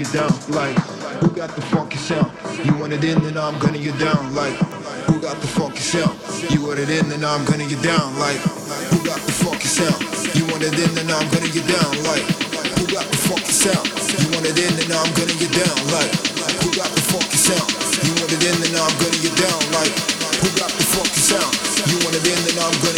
you down. Like, who got the funky sound? You want it in, then I'm gonna get down. Like, who got the funky sound? You want it in, then I'm gonna get down. Like, who got the funky sound? You want it in, then I'm gonna get down. Like, who got the funky sound? You want it in, then I'm gonna get down. Like, who got the funky sound? You want it in, then I'm gonna get down. Like, who got the funky sound? You want it in, then I'm gonna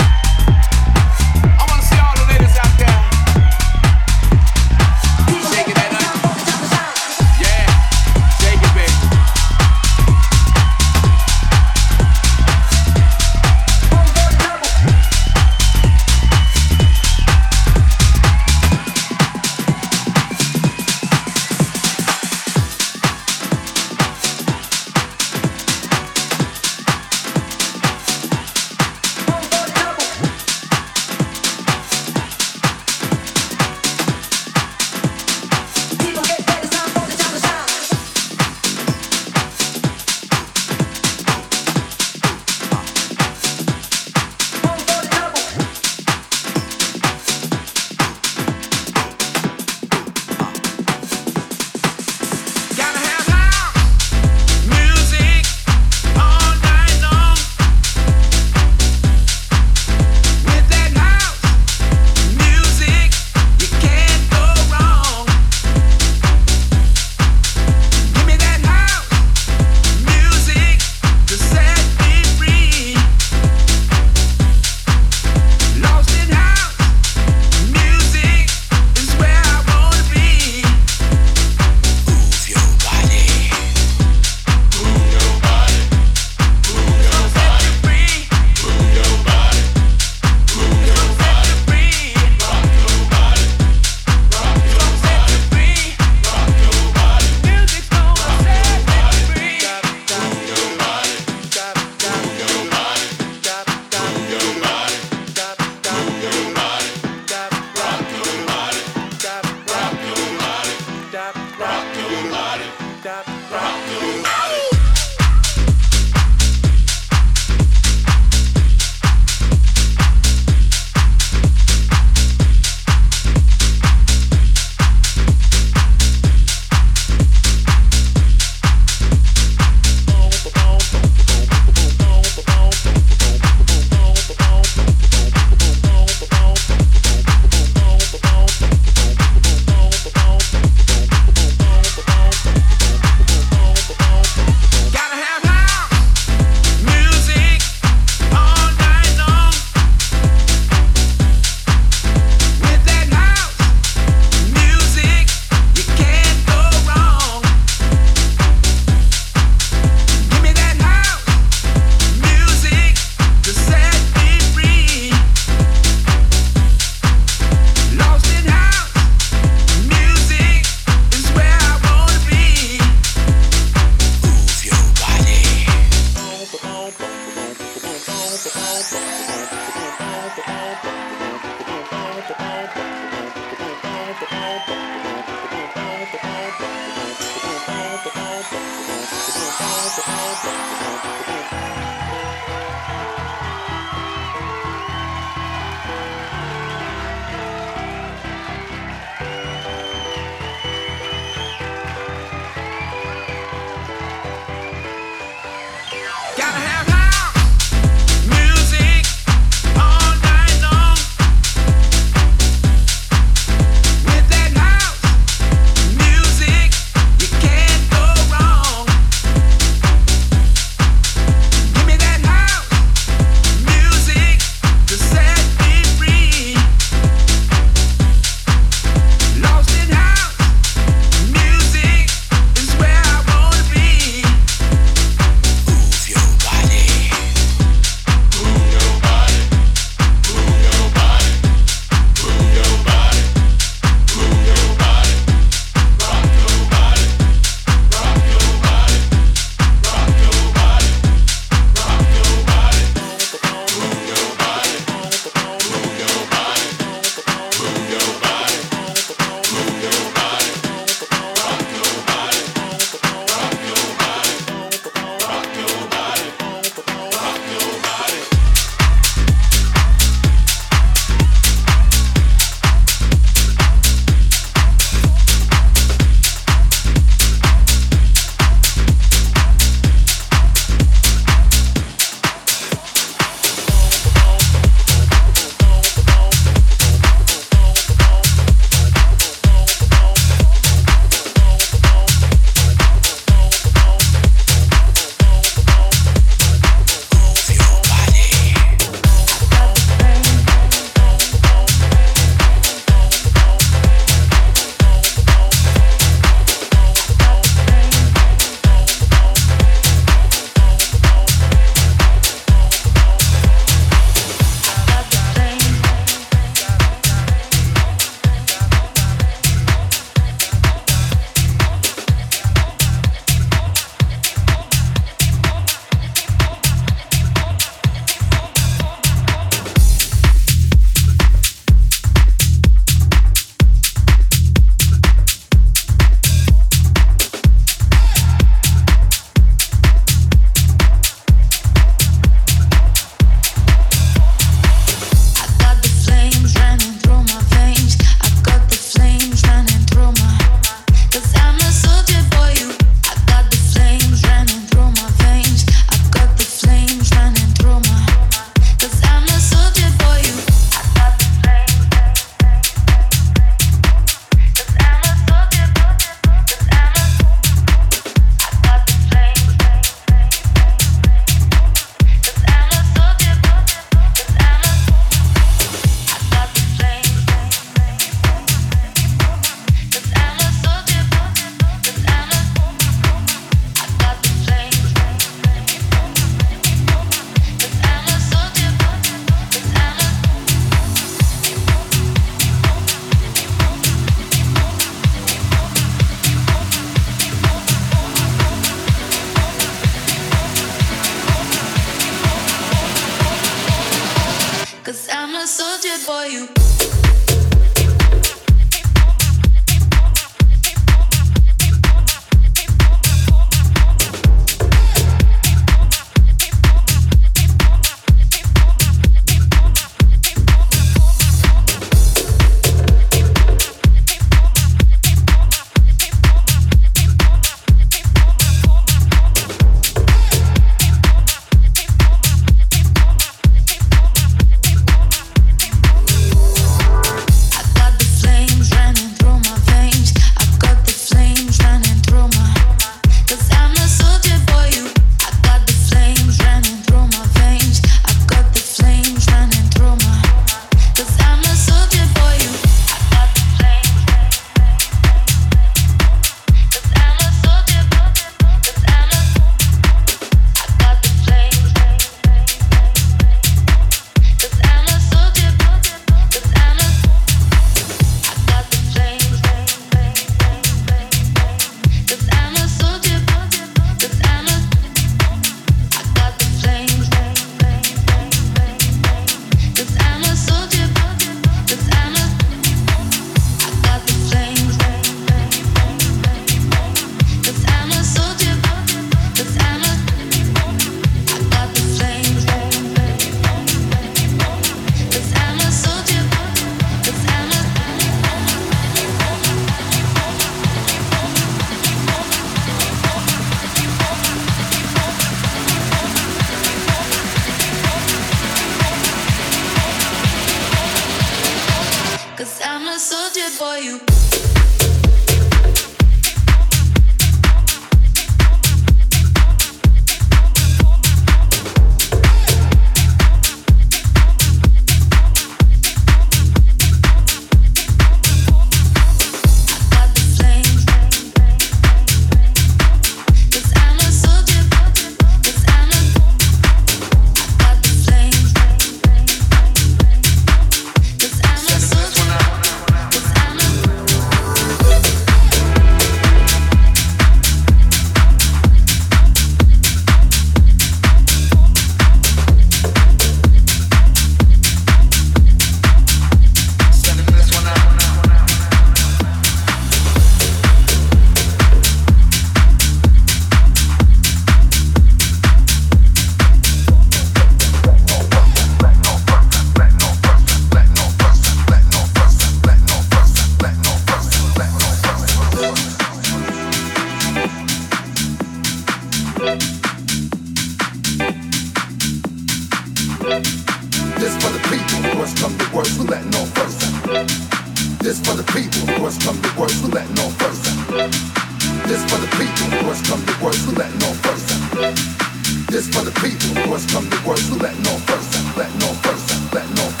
This for the people who come to worst, who letting off first, letting off first, letting off first.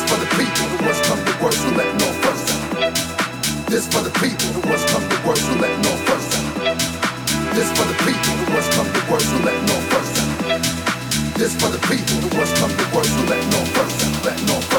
This for the people who has come to worse, who let no first. This for the people who has come to worse, who let no first. This for the people who has come to worse, who let no first. This for the people who come to worse, who let no first. Let no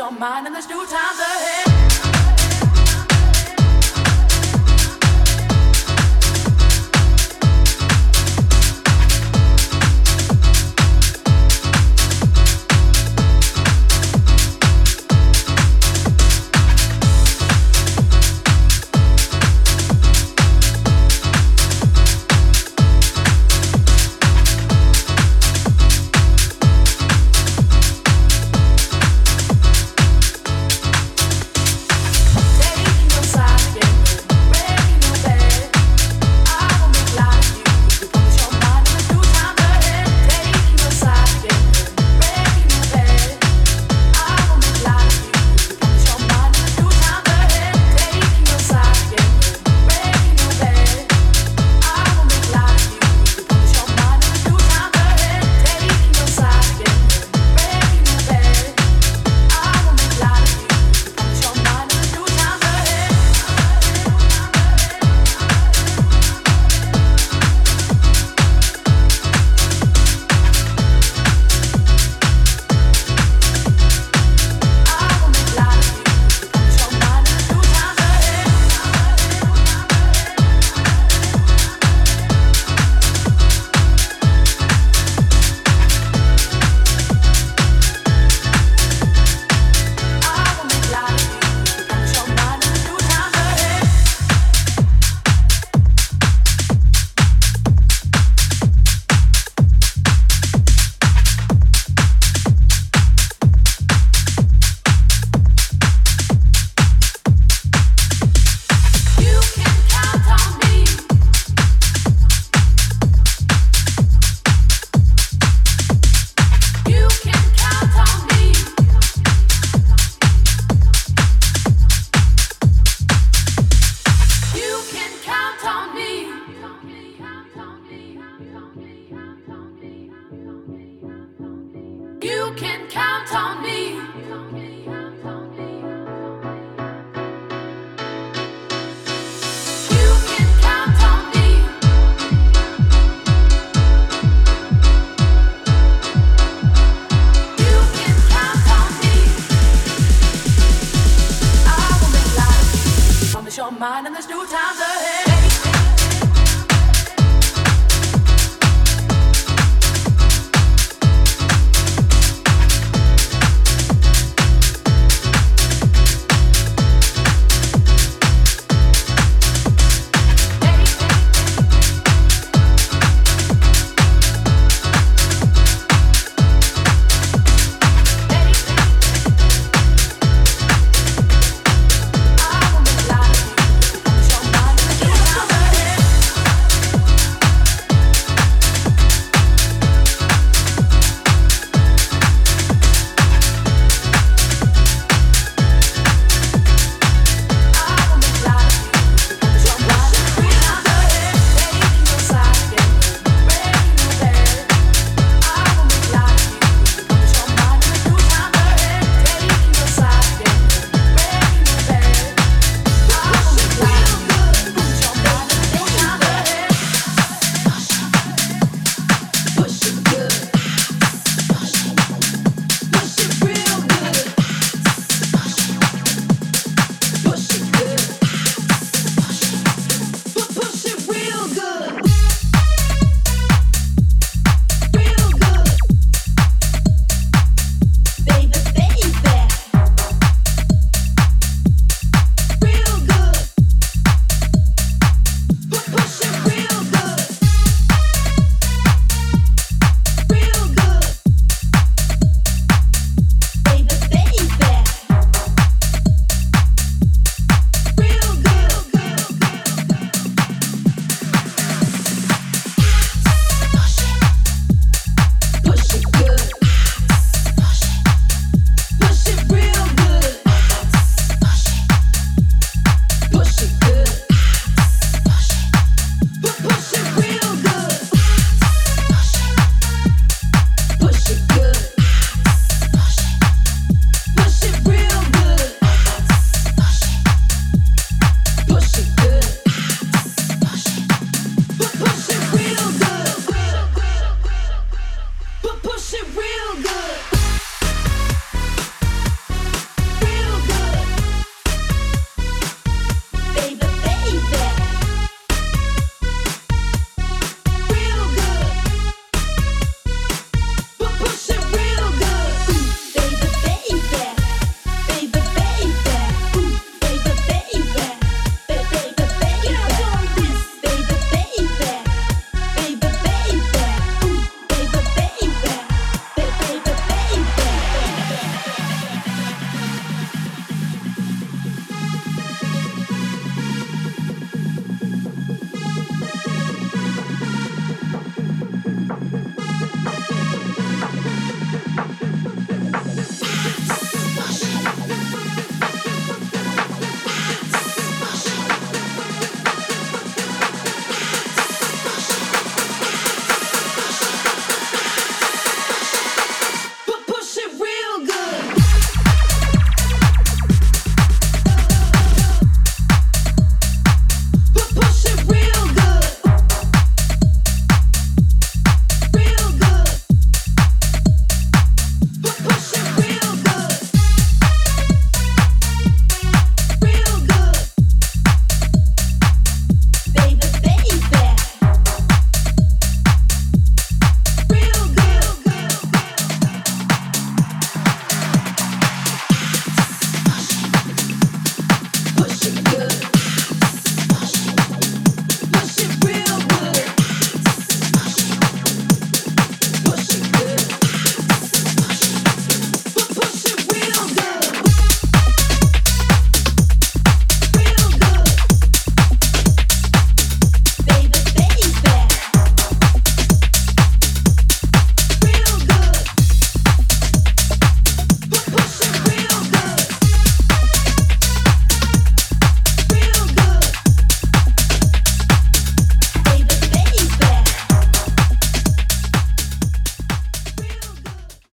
your mind, and there's new times ahead.